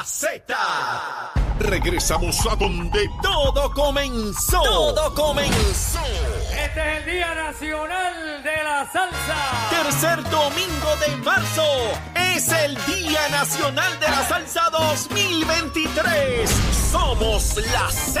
la Z. Regresamos a donde todo comenzó. Todo comenzó. Este es el Día Nacional de la Salsa. Tercer domingo de marzo es el Día Nacional de la Salsa 2023. Somos la Z.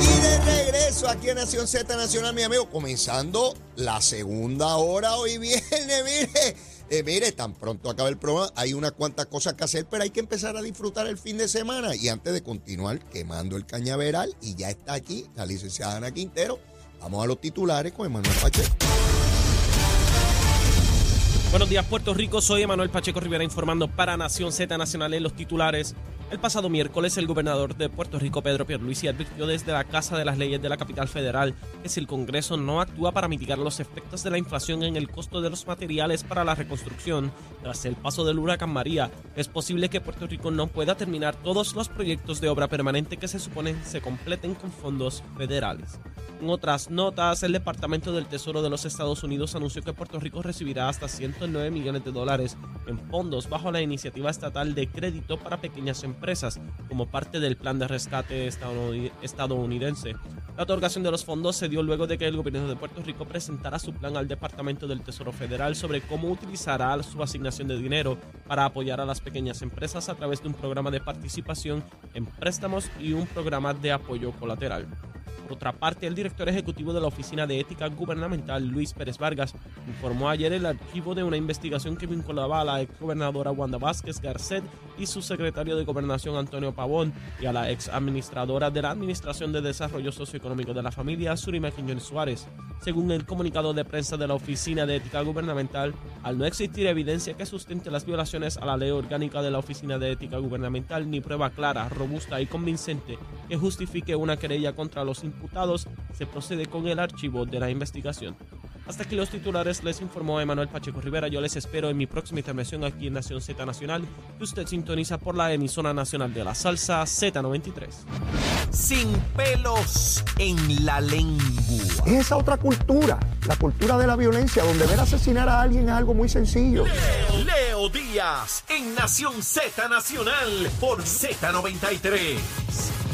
Y de regreso aquí a Nación Z Nacional, mi amigo, comenzando la segunda hora hoy viene, mire. Eh, mire, tan pronto acaba el programa, hay unas cuantas cosas que hacer, pero hay que empezar a disfrutar el fin de semana. Y antes de continuar quemando el cañaveral, y ya está aquí la licenciada Ana Quintero, vamos a los titulares con Emanuel Pacheco. Buenos días, Puerto Rico. Soy Emanuel Pacheco Rivera informando para Nación Z Nacional en los titulares. El pasado miércoles, el gobernador de Puerto Rico, Pedro Pierluisi, advirtió desde la Casa de las Leyes de la capital federal que si el Congreso no actúa para mitigar los efectos de la inflación en el costo de los materiales para la reconstrucción tras el paso del huracán María, es posible que Puerto Rico no pueda terminar todos los proyectos de obra permanente que se suponen se completen con fondos federales. En otras notas, el Departamento del Tesoro de los Estados Unidos anunció que Puerto Rico recibirá hasta 109 millones de dólares en fondos bajo la iniciativa estatal de crédito para pequeñas empresas como parte del plan de rescate estadounid- estadounidense. La otorgación de los fondos se dio luego de que el gobierno de Puerto Rico presentara su plan al Departamento del Tesoro Federal sobre cómo utilizará su asignación de dinero para apoyar a las pequeñas empresas a través de un programa de participación en préstamos y un programa de apoyo colateral. Por otra parte, el director ejecutivo de la Oficina de Ética Gubernamental, Luis Pérez Vargas, informó ayer el archivo de una investigación que vinculaba a la exgobernadora Wanda Vázquez Garcet y su secretario de Gobernación Antonio Pavón y a la ex administradora de la Administración de Desarrollo Socioeconómico de la Familia, Surima Quiñones Suárez. Según el comunicado de prensa de la Oficina de Ética Gubernamental, al no existir evidencia que sustente las violaciones a la ley orgánica de la Oficina de Ética Gubernamental ni prueba clara, robusta y convincente que justifique una querella contra los imputados, se procede con el archivo de la investigación. Hasta aquí los titulares, les informó Emanuel Pacheco Rivera. Yo les espero en mi próxima intervención aquí en Nación Z Nacional, que usted sintoniza por la emisora nacional de la salsa Z93. Sin pelos en la lengua. Es esa otra cultura, la cultura de la violencia, donde ver asesinar a alguien es algo muy sencillo. Leo Díaz en Nación Z Nacional por Z93.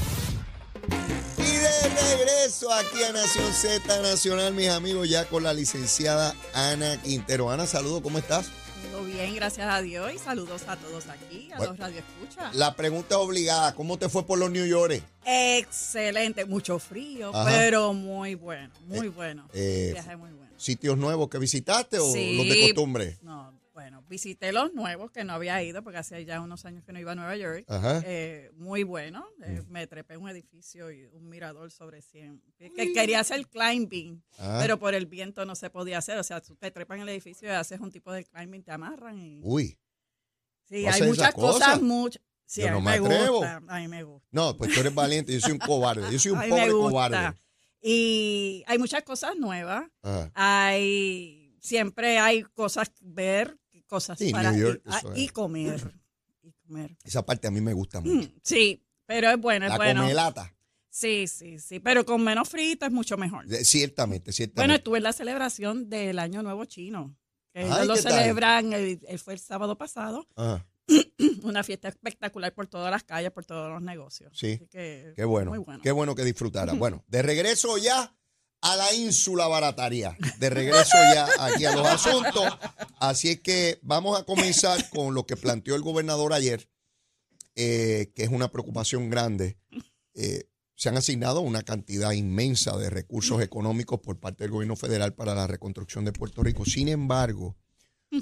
Regreso aquí a Nación Z Nacional, mis amigos, ya con la licenciada Ana Quintero. Ana, saludos, ¿cómo estás? Todo bien, gracias a Dios y saludos a todos aquí, a Bueno. los radioescuchas. La pregunta obligada, ¿cómo te fue por los New York? Excelente, mucho frío, Ajá. pero muy bueno, muy bueno. eh, Viaje muy bueno. ¿Sitios nuevos que visitaste o Sí. los de costumbre? No, bueno, visité los nuevos que no había ido porque hace ya unos años que no iba a Nueva York. Eh, muy bueno. Eh, Me trepé en un edificio y un mirador sobre 100. Que, que quería hacer climbing, Ah. pero por el viento no se podía hacer. O sea, tú te trepas en el edificio y haces un tipo de climbing, te amarran y... Uy, Sí, ¿tú hay muchas cosas? cosas, muchas. Sí, Yo no me me atrevo. gusta. A mí me gusta. no, pues tú eres valiente, yo soy un cobarde, yo soy un pobre cobarde. Y hay muchas cosas nuevas. Ajá. Hay siempre hay cosas ver, cosas Sí, para New York, y, ah, eso es. y comer. Y comer. Esa parte a mí me gusta mucho. Mm, Sí, pero es bueno, es La bueno. comelata, Sí, sí, sí, pero con menos frito es mucho mejor. de- ciertamente, Bueno, ciertamente. estuve en la celebración del Año Nuevo Chino. Que Ay, ellos lo ¿qué tal? celebran, el, el- fue el sábado pasado, Ajá, una fiesta espectacular por todas las calles, por todos los negocios. Sí, Así que, qué bueno, Muy bueno. qué bueno que disfrutara. Bueno, de regreso ya a la ínsula barataria, de regreso ya aquí a los asuntos. Así es que vamos a comenzar con lo que planteó el gobernador ayer, eh, que es una preocupación grande. Eh, se han asignado una cantidad inmensa de recursos económicos por parte del gobierno federal para la reconstrucción de Puerto Rico. Sin embargo,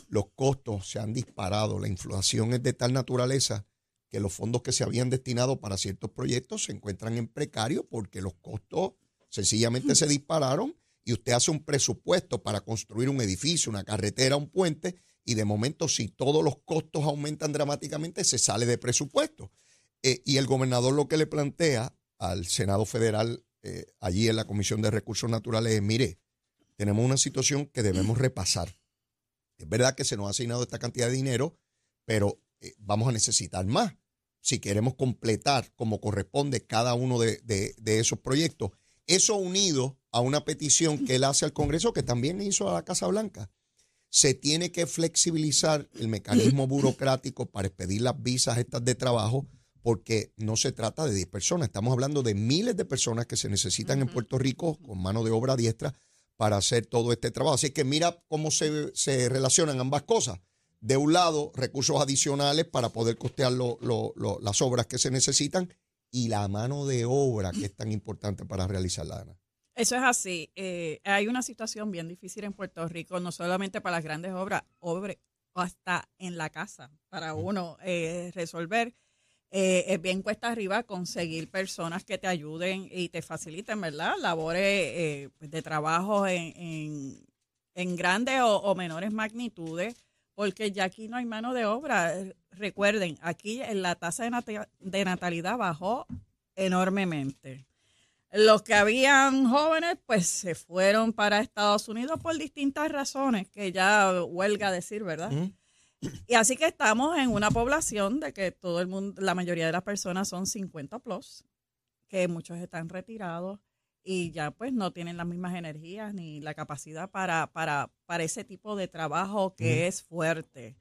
los costos se han disparado. La inflación es de tal naturaleza que los fondos que se habían destinado para ciertos proyectos se encuentran en precario porque los costos Sencillamente se dispararon y usted hace un presupuesto para construir un edificio, una carretera, un puente, y de momento si todos los costos aumentan dramáticamente, se sale de presupuesto. Eh, y el gobernador lo que le plantea al Senado Federal, eh, allí en la Comisión de Recursos Naturales, es, mire, tenemos una situación que debemos repasar. Es verdad que se nos ha asignado esta cantidad de dinero, pero eh, vamos a necesitar más si queremos completar como corresponde cada uno de, de esos proyectos. Eso unido a una petición que él hace al Congreso, que también hizo a la Casa Blanca. Se tiene que flexibilizar el mecanismo burocrático para expedir las visas estas de trabajo porque no se trata de 10 personas, estamos hablando de miles de personas que se necesitan en Puerto Rico con mano de obra diestra para hacer todo este trabajo. Así que mira cómo se, relacionan ambas cosas. De un lado, recursos adicionales para poder costear las obras que se necesitan y la mano de obra que es tan importante para realizar la Ana. Eso es así. Eh, hay una situación bien difícil en Puerto Rico, no solamente para las grandes obras, obras hasta en la casa, para uno eh, resolver. Eh, es bien cuesta arriba conseguir personas que te ayuden y te faciliten, ¿verdad? Labores de trabajo en, en, grandes o, menores magnitudes, porque ya aquí no hay mano de obra. Recuerden, aquí la tasa de, de natalidad bajó enormemente. Los que habían jóvenes, pues se fueron para Estados Unidos por distintas razones, que ya huelga decir, ¿verdad? Y así que estamos en una población de que todo el mundo, la mayoría de las personas son 50 plus, que muchos están retirados y ya pues no tienen las mismas energías ni la capacidad para, para, para ese tipo de trabajo que es fuerte.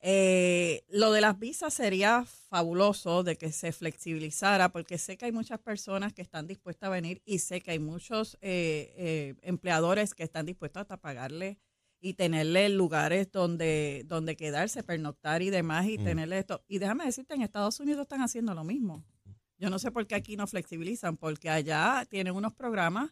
Eh, lo de las visas sería fabuloso de que se flexibilizara, porque sé que hay muchas personas que están dispuestas a venir y sé que hay muchos eh, eh, empleadores que están dispuestos a pagarle y tenerle lugares donde, donde quedarse, pernoctar y demás, y mm. tenerle esto. Y déjame decirte, en Estados Unidos están haciendo lo mismo. Yo no sé por qué aquí no flexibilizan, porque allá tienen unos programas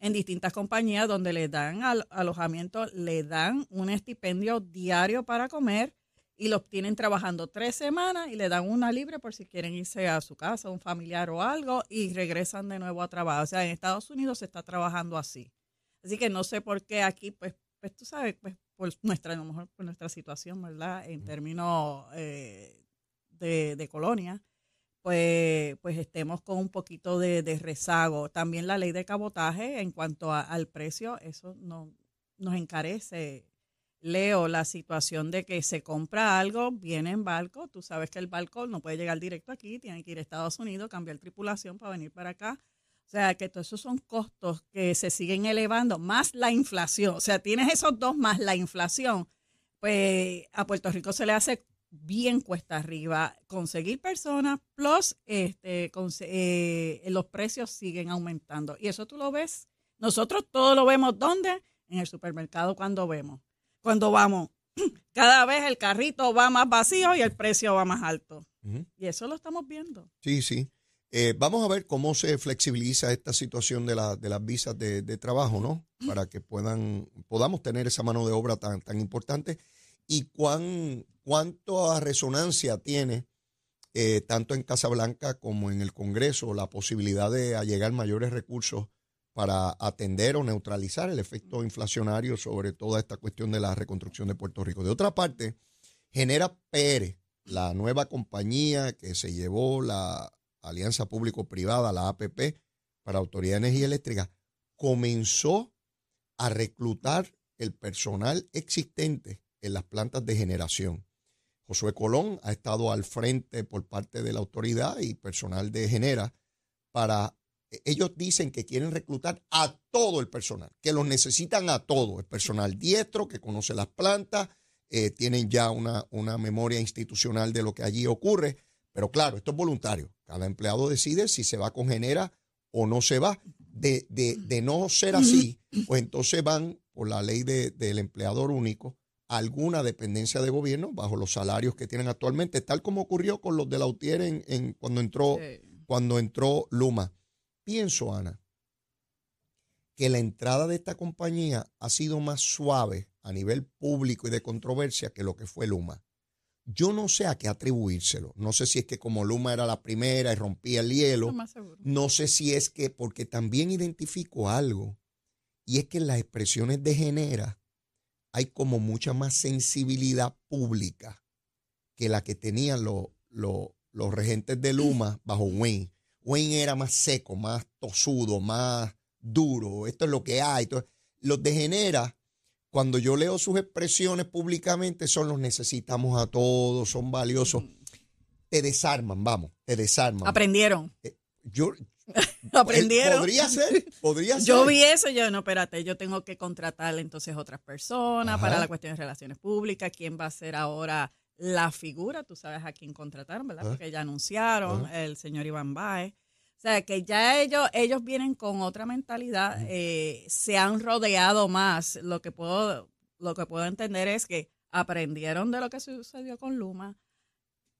en distintas compañías donde le dan al, alojamiento, le dan un estipendio diario para comer y los tienen trabajando tres semanas y le dan una libre por si quieren irse a su casa, un familiar o algo, y regresan de nuevo a trabajar. O sea, en Estados Unidos se está trabajando así. Así que no sé por qué aquí, pues pues tú sabes, pues por nuestra, a lo mejor por nuestra situación, ¿verdad? En términos eh, de, colonia, pues, pues estemos con un poquito de, rezago. También la ley de cabotaje en cuanto al precio, eso no, nos encarece. Leo, la situación de que se compra algo, viene en barco, tú sabes que el barco no puede llegar directo aquí, tiene que ir a Estados Unidos, cambiar tripulación para venir para acá o sea, que todos esos son costos que se siguen elevando, más la inflación. O sea, tienes esos dos más la inflación. Pues a Puerto Rico se le hace bien cuesta arriba conseguir personas, plus este, eh, los precios siguen aumentando. Y eso tú lo ves. Nosotros todo lo vemos ¿dónde? En el supermercado cuando vemos. Cuando vamos, cada vez el carrito va más vacío y el precio va más alto. Y eso lo estamos viendo. Sí, sí. Eh, vamos a ver cómo se flexibiliza esta situación de, las visas de, trabajo, ¿no? Para que puedan, podamos tener esa mano de obra tan, tan importante y cuán, cuánto resonancia tiene eh, tanto en Casablanca como en el Congreso la posibilidad de allegar mayores recursos para atender o neutralizar el efecto inflacionario sobre toda esta cuestión de la reconstrucción de Puerto Rico. De otra parte, genera PR, la nueva compañía que se llevó la Alianza Público-Privada, la APP, para Autoridad de Energía Eléctrica, comenzó a reclutar el personal existente en las plantas de generación. Josué Colón ha estado al frente por parte de la autoridad y personal de Genera para, ellos dicen que quieren reclutar a todo el personal, que los necesitan a todo, el personal diestro que conoce las plantas, eh, tienen ya una, una memoria institucional de lo que allí ocurre, pero claro, esto es voluntario. Cada empleado decide si se va con Genera o no se va. De, de, no ser así, pues entonces van por la ley del empleador único a alguna dependencia de gobierno bajo los salarios que tienen actualmente, tal como ocurrió con los de la UTIER en, cuando, entró, cuando entró Luma. Pienso, Ana, que la entrada de esta compañía ha sido más suave a nivel público y de controversia que lo que fue Luma. Yo no sé a qué atribuírselo. No sé si es que como Luma era la primera y rompía el hielo. No sé si es que, porque también identifico algo, y es que en las expresiones de Genera hay como mucha más sensibilidad pública que la que tenían los, los, los regentes de Luma bajo Wayne. Wayne era más seco, más tosudo, más duro. Esto es lo que hay. Los de Genera, cuando yo leo sus expresiones públicamente, son los necesitamos a todos, son valiosos. Te desarman, vamos, te desarman. Aprendieron. Yo, Aprendieron. Podría ser, podría ser. Yo vi eso, yo no, espérate, yo tengo que contratar entonces otras personas Ajá. para la cuestión de relaciones públicas, quién va a ser ahora la figura, tú sabes a quién contrataron, ¿verdad? Porque ya anunciaron, el señor Iván Baez. O sea, que ya ellos, ellos vienen con otra mentalidad, eh, se han rodeado más. Lo que puedo, lo que puedo entender es que aprendieron de lo que sucedió con Luma,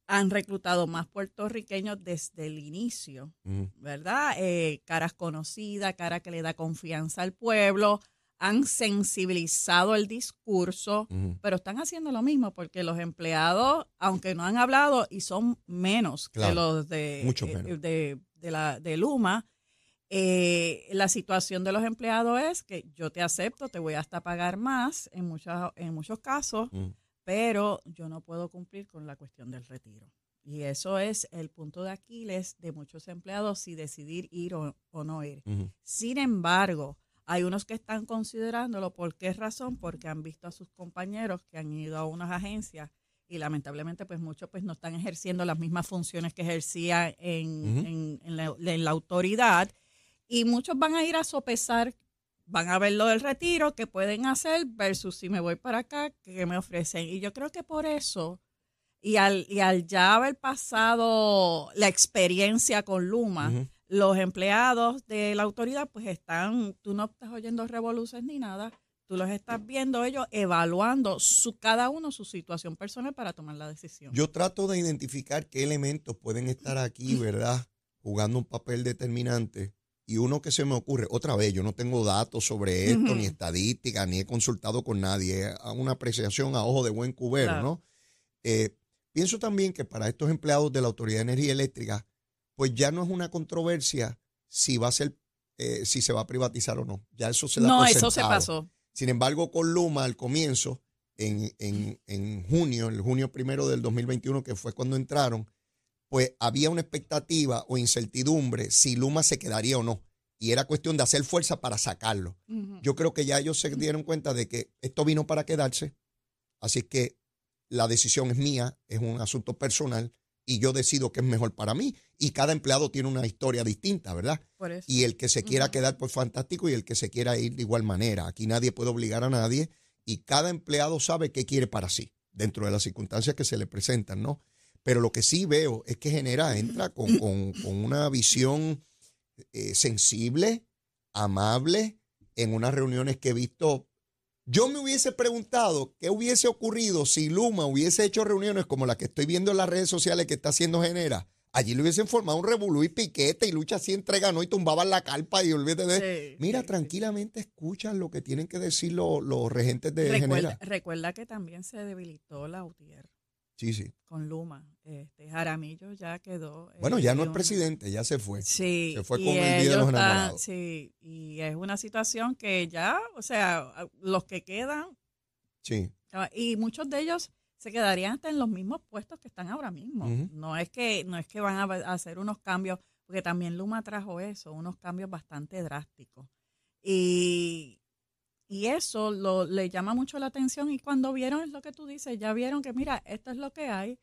han reclutado más puertorriqueños desde el inicio. ¿verdad? Eh, caras conocidas, cara que le da confianza al pueblo, han sensibilizado el discurso, pero están haciendo lo mismo porque los empleados, aunque no han hablado y son menos que Claro, los de, mucho eh, menos. de, de la, de Luma, eh, la situación de los empleados es que yo te acepto, te voy hasta pagar más en, muchas, en muchos casos, pero yo no puedo cumplir con la cuestión del retiro. Y eso es el punto de Aquiles de muchos empleados, si decidir ir o, o no ir. Sin embargo, hay unos que están considerándolo. ¿Por qué razón? Porque han visto a sus compañeros que han ido a unas agencias y lamentablemente pues muchos pues no están ejerciendo las mismas funciones que ejercían en, en- en la, en la autoridad y muchos van a ir a sopesar, van a ver lo del retiro, que pueden hacer versus si me voy para acá, que me ofrecen. Y yo creo que por eso, y al, y al ya haber pasado la experiencia con Luma. Los empleados de la autoridad pues están, tú no estás oyendo revoluciones ni nada, tú los estás viendo ellos evaluando su, cada uno su situación personal para tomar la decisión. Yo trato de identificar qué elementos pueden estar aquí, ¿verdad? Jugando un papel determinante. Y uno que se me ocurre, otra vez, yo no tengo datos sobre esto, ni estadística, ni he consultado con nadie. Es una apreciación a ojo de buen cubero, Claro. ¿no? Eh, pienso también que para estos empleados de la Autoridad de Energía Eléctrica, pues ya no es una controversia si va a ser, eh, si se va a privatizar o no. Ya eso se da no, por eso se pasó. Sin embargo, con Luma al comienzo, en, en- en junio, el junio primero del 2021, que fue cuando entraron, pues había una expectativa o incertidumbre si Luma se quedaría o no. Y era cuestión de hacer fuerza para sacarlo. Yo creo que ya ellos se dieron cuenta de que esto vino para quedarse. Así que la decisión es mía, es un asunto personal y yo decido qué es mejor para mí. Y cada empleado tiene una historia distinta, ¿verdad? Por eso. Y el que se quiera quedar, pues fantástico, y el que se quiera ir de igual manera. Aquí nadie puede obligar a nadie y cada empleado sabe qué quiere para sí, dentro de las circunstancias que se le presentan, ¿no? Pero lo que sí veo es que genera, entra con, con- con una visión eh, sensible, amable, en unas reuniones que he visto. Yo me hubiese preguntado qué hubiese ocurrido si Luma hubiese hecho reuniones como la que estoy viendo en las redes sociales que está haciendo Genera. Allí le hubiesen formado un revolú y piquete y lucha así entrega, ¿no? Y tumbaban la carpa y olvídate de... Sí, Mira, sí, sí. tranquilamente escuchan lo que tienen que decir los, los regentes de Recuerda, Genera. recuerda que también se debilitó la UTIER Sí, sí. con Luma. Este, Jaramillo ya quedó. eh, Bueno, ya no es presidente, ya se fue. Sí. Se fue con el Día de los Enamorados. Sí, y es una situación que ya, o sea, los que quedan, Sí. ah, y muchos de ellos se quedarían hasta en los mismos puestos que están ahora mismo. No es que no es que van a hacer unos cambios, porque también Luma trajo eso, unos cambios bastante drásticos. Y, y eso lo, le llama mucho la atención y cuando vieron es lo que tú dices, ya vieron que mira, esto es lo que hay.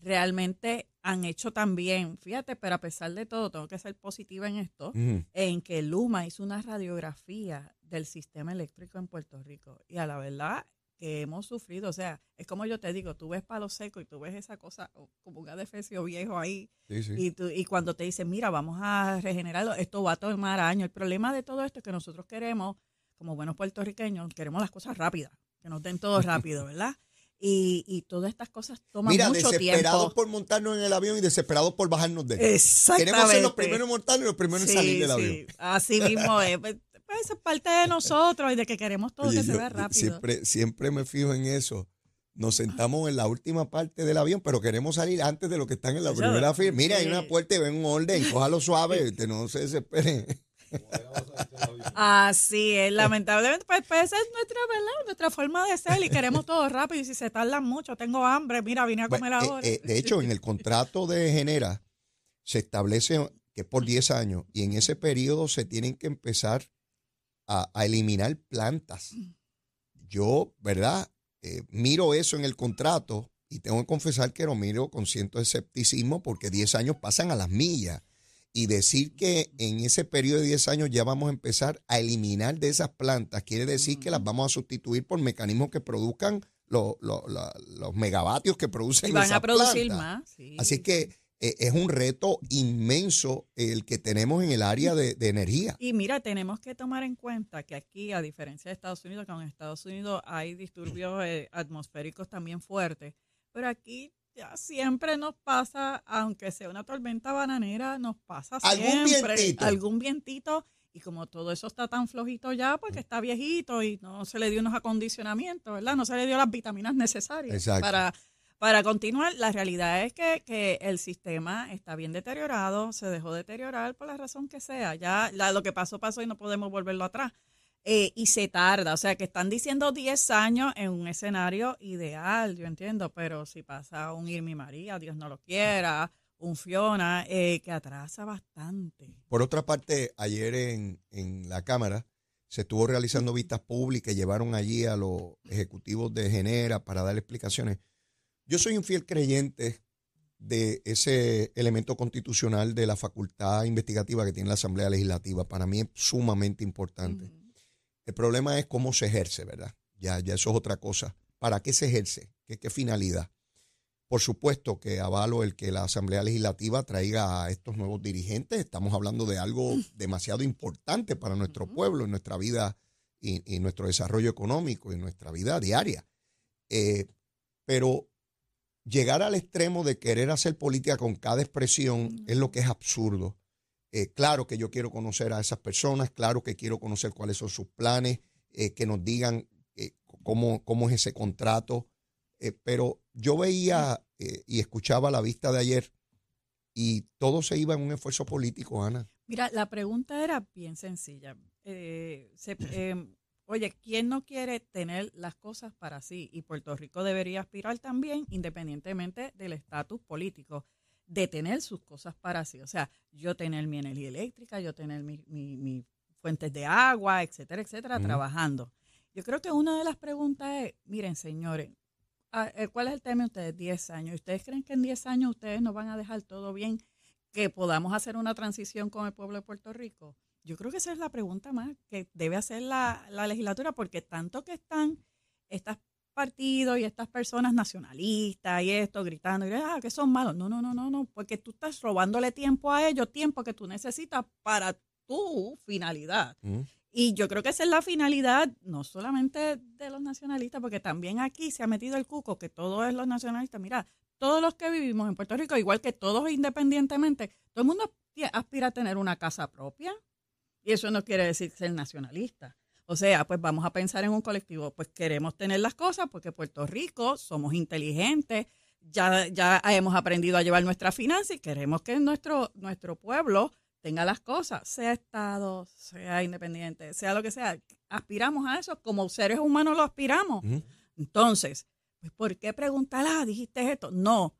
Realmente han hecho también, fíjate, pero a pesar de todo, tengo que ser positiva en esto, en que Luma hizo una radiografía del sistema eléctrico en Puerto Rico. Y a la verdad que hemos sufrido, o sea, es como yo te digo, tú ves palo seco y tú ves esa cosa como un adefesio viejo ahí, Sí, sí. y, tú- y cuando te dicen, mira, vamos a regenerarlo, esto va a tomar años. El problema de todo esto es que nosotros queremos, como buenos puertorriqueños, queremos las cosas rápidas, que nos den todo rápido, ¿verdad? Y, y todas estas cosas toman Mira, mucho desesperados tiempo. por montarnos en el avión y desesperados por bajarnos de él. Exactamente. Queremos ser los primeros en montarnos y los primeros en salir del avión. Así mismo es. Pues, pues, es parte de nosotros y de que queremos todo Oye, que se vea rápido. Siempre, siempre me fijo en eso. nos sentamos en la última parte del avión, pero queremos salir antes de lo que están en la primera fila. Mira, hay una puerta y ven un orden, cójalo suave, no se desesperen. Así es, lamentablemente, pues, pues esa es nuestra, ¿verdad? Nuestra forma de ser y queremos todo rápido y si se tardan mucho, tengo hambre, mira, vine a comer Bueno, eh, ahora. eh, de hecho, en el contrato de Genera se establece que es por 10 años y en ese periodo se tienen que empezar a, a eliminar plantas. Yo, ¿verdad? Eh, miro eso en el contrato y tengo que confesar que lo miro con ciento de escepticismo porque 10 años pasan a las millas. Y decir que en ese periodo de 10 años ya vamos a empezar a eliminar de esas plantas quiere decir que las vamos a sustituir por mecanismos que produzcan los megavatios que producen y van esas a producir plantas. más. sí. Así que eh, es un reto inmenso el que tenemos en el área de, de energía. Y mira, tenemos que tomar en cuenta que aquí, a diferencia de Estados Unidos, que en Estados Unidos hay disturbios eh, atmosféricos también fuertes, pero aquí ya siempre nos pasa, aunque sea una tormenta bananera, nos pasa Algún siempre vientito. algún vientito. Y como todo eso está tan flojito ya, porque está viejito y no se le dio unos acondicionamientos, ¿verdad? No se le dio las vitaminas necesarias Exacto. para para continuar, la realidad es que, que el sistema está bien deteriorado, se dejó deteriorar por la razón que sea. Ya la- lo que pasó, pasó y no podemos volverlo atrás. Eh, y se tarda, o sea que están diciendo 10 años en un escenario ideal, yo entiendo, pero si pasa un Irmi María, Dios no lo quiera, un Fiona, eh, que atrasa bastante. Por otra parte, ayer en, en la Cámara se estuvo realizando vistas públicas, llevaron allí a los ejecutivos de Genera para dar explicaciones. Yo soy un fiel creyente de ese elemento constitucional de la facultad investigativa que tiene la Asamblea Legislativa. Para mí es sumamente importante. El problema es cómo se ejerce, ¿verdad? Ya, ya eso es otra cosa. ¿Para qué se ejerce? ¿Qué, qué finalidad? Por supuesto que avalo el que la Asamblea Legislativa traiga a estos nuevos dirigentes. Estamos hablando de algo demasiado importante para nuestro pueblo, en nuestra vida y, y nuestro desarrollo económico y nuestra vida diaria. Eh, pero llegar al extremo de querer hacer política con cada expresión es lo que es absurdo. Eh, claro que yo quiero conocer a esas personas, claro que quiero conocer cuáles son sus planes, eh, que nos digan eh, cómo, cómo es ese contrato. Eh, pero yo veía y escuchaba la vista de ayer y todo se iba en un esfuerzo político, Ana. Mira, la pregunta era bien sencilla. Se- eh, oye, ¿quién no quiere tener las cosas para sí? Y Puerto Rico debería aspirar también, independientemente del estatus político, de tener sus cosas para sí. O sea, yo tener mi energía eléctrica, yo tener mis mi, mi fuentes de agua, etcétera, etcétera, trabajando. Yo creo que una de las preguntas es, miren, señores, ah, eh, ¿cuál es el tema de ustedes? 10 años. ¿Ustedes creen que en 10 años ustedes nos van a dejar todo bien? que podamos hacer una transición con el pueblo de Puerto Rico? Yo creo que esa es la pregunta más que debe hacer la, la legislatura, porque tanto que están estos partidos y estas personas nacionalistas y esto gritando, y, ah, que son malos. No, no, no, no, no, porque tú estás robándole tiempo a ellos, tiempo que tú necesitas para tu finalidad. Y yo creo que esa es la finalidad, no solamente de los nacionalistas, porque también aquí se ha metido el cuco, que todos es los nacionalistas. Mira, todos los que vivimos en Puerto Rico, igual que todos independientemente, todo el mundo aspira a tener una casa propia. Y eso no quiere decir ser nacionalista. O sea, pues vamos a pensar en un colectivo, pues queremos tener las cosas porque Puerto Rico somos inteligentes, ya, ya hemos aprendido a llevar nuestra finanzas y queremos que nuestro, nuestro pueblo tenga las cosas, sea Estado, sea independiente, sea lo que sea. Aspiramos a eso, como seres humanos lo aspiramos. Entonces, pues, ¿por qué preguntar, ah, dijiste esto? No.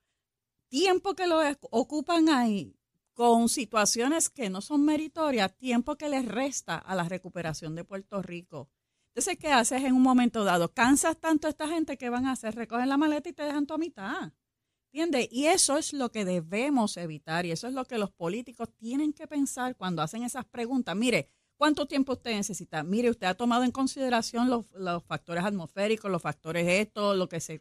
Tiempo que lo ocupan ahí con situaciones que no son meritorias, tiempo que les resta a la recuperación de Puerto Rico. Entonces, ¿qué haces en un momento dado? Cansas tanto a esta gente que van a hacer, recogen la maleta y te dejan tu mitad. ¿Entiendes? Y eso es lo que debemos evitar y eso es lo que los políticos tienen que pensar cuando hacen esas preguntas. Mire, ¿cuánto tiempo usted necesita? Mire, usted ha tomado en consideración los, los factores atmosféricos, los factores esto, lo que se...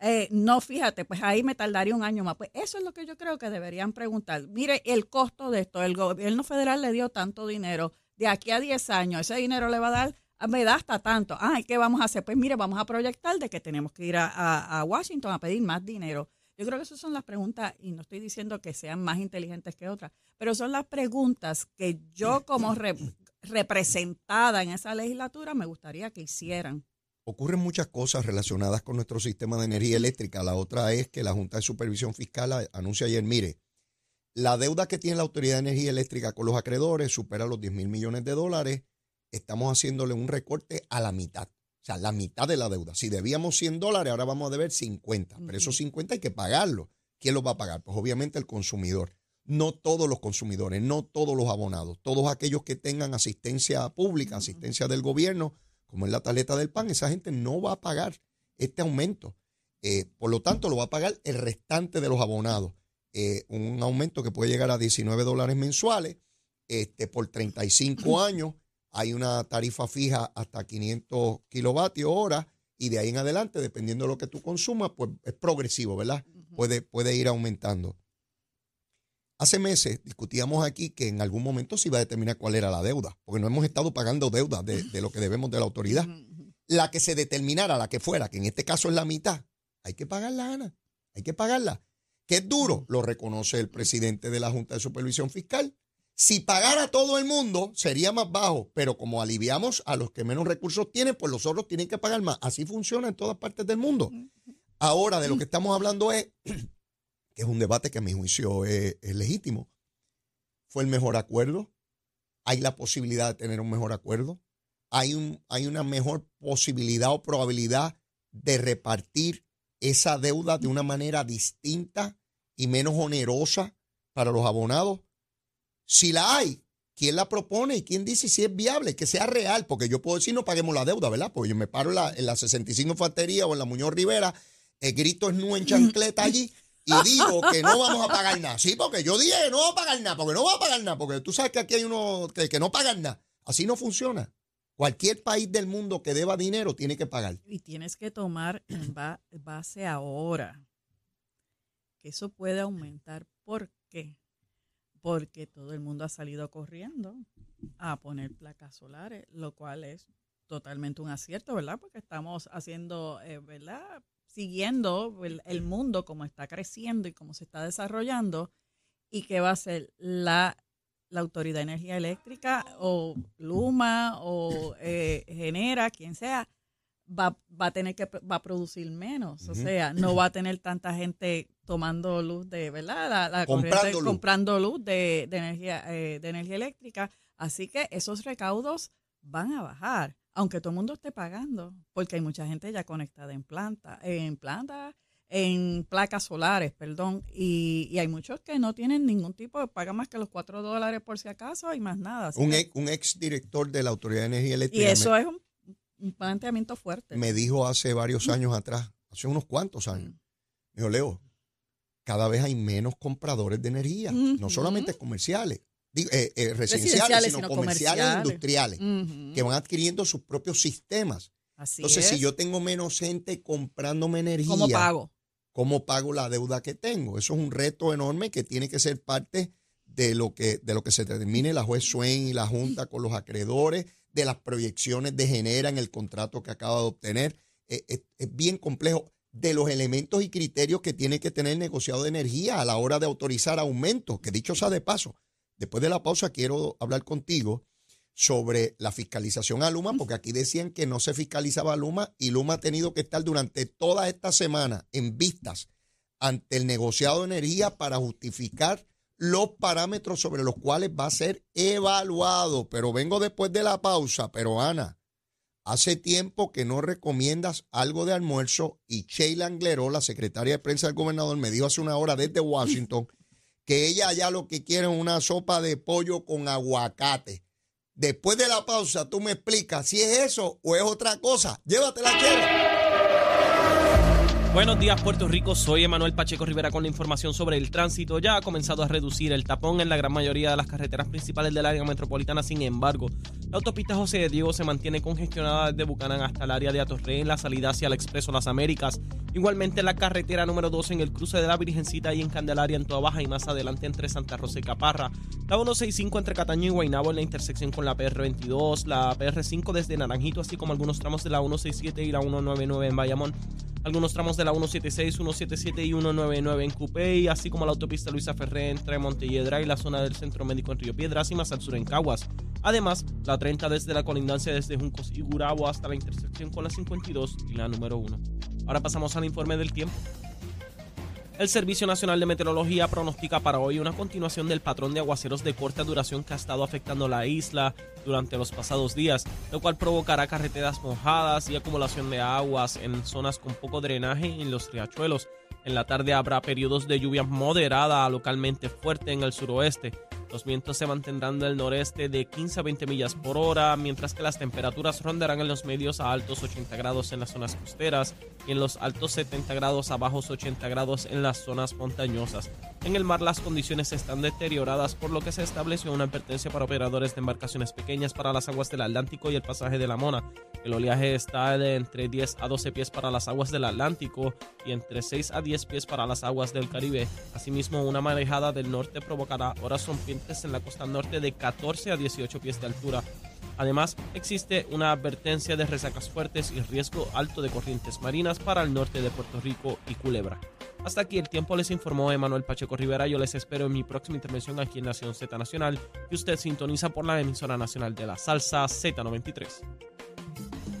eh, no, fíjate, pues ahí me tardaría un año más. Pues eso es lo que yo creo que deberían preguntar. Mire, el costo de esto, el gobierno federal le dio tanto dinero, de aquí a 10 años, ese dinero le va a dar, ah, me da hasta tanto. Ah, ¿y qué vamos a hacer? Pues mire, vamos a proyectar de que tenemos que ir a, Washington a pedir más dinero. Yo creo que esas son las preguntas, y no estoy diciendo que sean más inteligentes que otras, pero son las preguntas que yo como re- representada en esa legislatura me gustaría que hicieran. Ocurren muchas cosas relacionadas con nuestro sistema de energía eléctrica. La otra es que la Junta de Supervisión Fiscal anuncia ayer, mire, la deuda que tiene la Autoridad de Energía Eléctrica con los acreedores supera los 10 mil millones de dólares. Estamos haciéndole un recorte a la mitad. O sea, la mitad de la deuda. Si debíamos 100 dólares, ahora vamos a deber 50. Pero esos 50 hay que pagarlo. ¿Quién los va a pagar? Pues obviamente el consumidor. No todos los consumidores, no todos los abonados, todos aquellos que tengan asistencia pública, asistencia del gobierno, como es la tarjeta del PAN, esa gente no va a pagar este aumento. Eh, por lo tanto, lo va a pagar el restante de los abonados. Eh, un aumento que puede llegar a 19 dólares mensuales este, por 35 años. Hay una tarifa fija hasta 500 kilovatios hora y de ahí en adelante, dependiendo de lo que tú consumas, pues es progresivo, ¿verdad? Puede, puede ir aumentando. Hace meses discutíamos aquí que en algún momento se iba a determinar cuál era la deuda, porque no hemos estado pagando deuda de, de lo que debemos de la autoridad. La que se determinara, la que fuera, que en este caso es la mitad, hay que pagarla, Ana. Hay que pagarla. Que es duro, lo reconoce el presidente de la Junta de Supervisión Fiscal. Si pagara todo el mundo, sería más bajo, pero como aliviamos a los que menos recursos tienen, pues los otros tienen que pagar más. Así funciona en todas partes del mundo. Ahora, de lo que estamos hablando es que es un debate que a mi juicio es, es legítimo. ¿Fue el mejor acuerdo? ¿Hay la posibilidad de tener un mejor acuerdo? ¿Hay, un, hay una mejor posibilidad o probabilidad de repartir esa deuda de una manera distinta y menos onerosa para los abonados? Si la hay, ¿quién la propone y quién dice si es viable, que sea real? Porque yo puedo decir no paguemos la deuda, ¿verdad? Porque yo me paro en la, en la 65 Infantería o en la Muñoz Rivera, el grito es nu en chancleta allí y digo que no vamos a pagar nada. Sí, porque yo dije que no vamos a pagar nada, porque no vamos a pagar nada, porque tú sabes que aquí hay uno que, no pagan nada. Así no funciona. Cualquier país del mundo que deba dinero tiene que pagar. Y tienes que tomar en ba- base ahora que eso puede aumentar. ¿Por qué? Porque todo el mundo ha salido corriendo a poner placas solares, lo cual es totalmente un acierto, ¿verdad? Porque estamos haciendo, eh, ¿verdad? Siguiendo el, el mundo como está creciendo y cómo se está desarrollando y que va a ser la, la Autoridad de Energía Eléctrica o Luma o eh, Genera, quien sea, va, va a tener que va a producir menos. O sea, no va a tener tanta gente tomando luz de, ¿verdad? La, la corriente- Comprando luz. comprando luz de, de energía, eh, de energía eléctrica. Así que esos recaudos van a bajar, aunque todo el mundo esté pagando, porque hay mucha gente ya conectada en planta, en planta, en placas solares, perdón, y, y hay muchos que no tienen ningún tipo de paga más que los 4 dólares por si acaso y más nada. Un que- ex, un ex director de la Autoridad de Energía y Eléctrica eso me, es un, un planteamiento fuerte. me dijo hace varios años atrás, hace unos cuantos años, me dijo, Leo, cada vez hay menos compradores de energía, no solamente comerciales, eh, eh, residenciales, sino, sino comerciales e comerciales. industriales, que van adquiriendo sus propios sistemas. Así Entonces, es. si yo tengo menos gente comprándome energía, ¿Cómo pago? ¿cómo pago la deuda que tengo? Eso es un reto enorme que tiene que ser parte de lo que, de lo que se determine la juez Swain y la Junta con los acreedores, de las proyecciones de genera en el contrato que acaba de obtener. Eh, eh, es bien complejo. De los elementos y criterios que tiene que tener el negociado de energía a la hora de autorizar aumentos, que dicho sea de paso, después de la pausa quiero hablar contigo sobre la fiscalización a Luma, porque aquí decían que no se fiscalizaba a Luma y Luma ha tenido que estar durante toda esta semana en vistas ante el negociado de energía para justificar los parámetros sobre los cuales va a ser evaluado. Pero vengo después de la pausa, pero Ana, hace tiempo que no recomiendas algo de almuerzo y Sheila Angleró, la secretaria de prensa del gobernador, me dijo hace una hora desde Washington que ella ya lo que quiere es una sopa de pollo con aguacate. Después de la pausa, tú me explicas si es eso o es otra cosa. Llévatela, Chela. Buenos días Puerto Rico, soy Emanuel Pacheco Rivera con la información sobre el tránsito. Ya ha comenzado a reducir el tapón en la gran mayoría de las carreteras principales del área metropolitana. Sin embargo, la autopista José de Diego se mantiene congestionada desde Bucanán hasta el área de Atorrey en la salida hacia el Expreso Las Américas. Igualmente la carretera número 2 en el cruce de la Virgencita y en Candelaria en Toa Baja y más adelante entre Santa Rosa y Caparra. La 165 entre Cataño y Guaynabo en la intersección con la PR22, la PR5 desde Naranjito así como algunos tramos de la 167 y la 199 en Bayamón algunos tramos de la 176, 177 y 199 en Cupey, así como la autopista Luisa Ferré entre Montelledra y la zona del Centro Médico en Río Piedras y más al sur en Caguas. Además, la 30 desde la colindancia desde Juncos y Gurabo hasta la intersección con la 52 y la número 1. Ahora pasamos al informe del tiempo. El Servicio Nacional de Meteorología pronostica para hoy una continuación del patrón de aguaceros de corta duración que ha estado afectando la isla durante los pasados días, lo cual provocará carreteras mojadas y acumulación de aguas en zonas con poco drenaje en los riachuelos. En la tarde habrá periodos de lluvia moderada a localmente fuerte en el suroeste. Los vientos se mantendrán del noreste de 15 a 20 millas por hora, mientras que las temperaturas rondarán en los medios a altos 80 grados en las zonas costeras y en los altos 70 grados a bajos 80 grados en las zonas montañosas. En el mar las condiciones están deterioradas por lo que se estableció una advertencia para operadores de embarcaciones pequeñas para las aguas del Atlántico y el pasaje de la Mona. El oleaje está de entre 10 a 12 pies para las aguas del Atlántico y entre 6 a 10 pies para las aguas del Caribe. Asimismo, una marejada del norte provocará horas rompientes en la costa norte de 14 a 18 pies de altura. Además, existe una advertencia de resacas fuertes y riesgo alto de corrientes marinas para el norte de Puerto Rico y Culebra. Hasta aquí el tiempo les informó Emanuel Pacheco Rivera. Yo les espero en mi próxima intervención aquí en Nación Z Nacional, que usted sintoniza por la emisora nacional de la salsa Z93.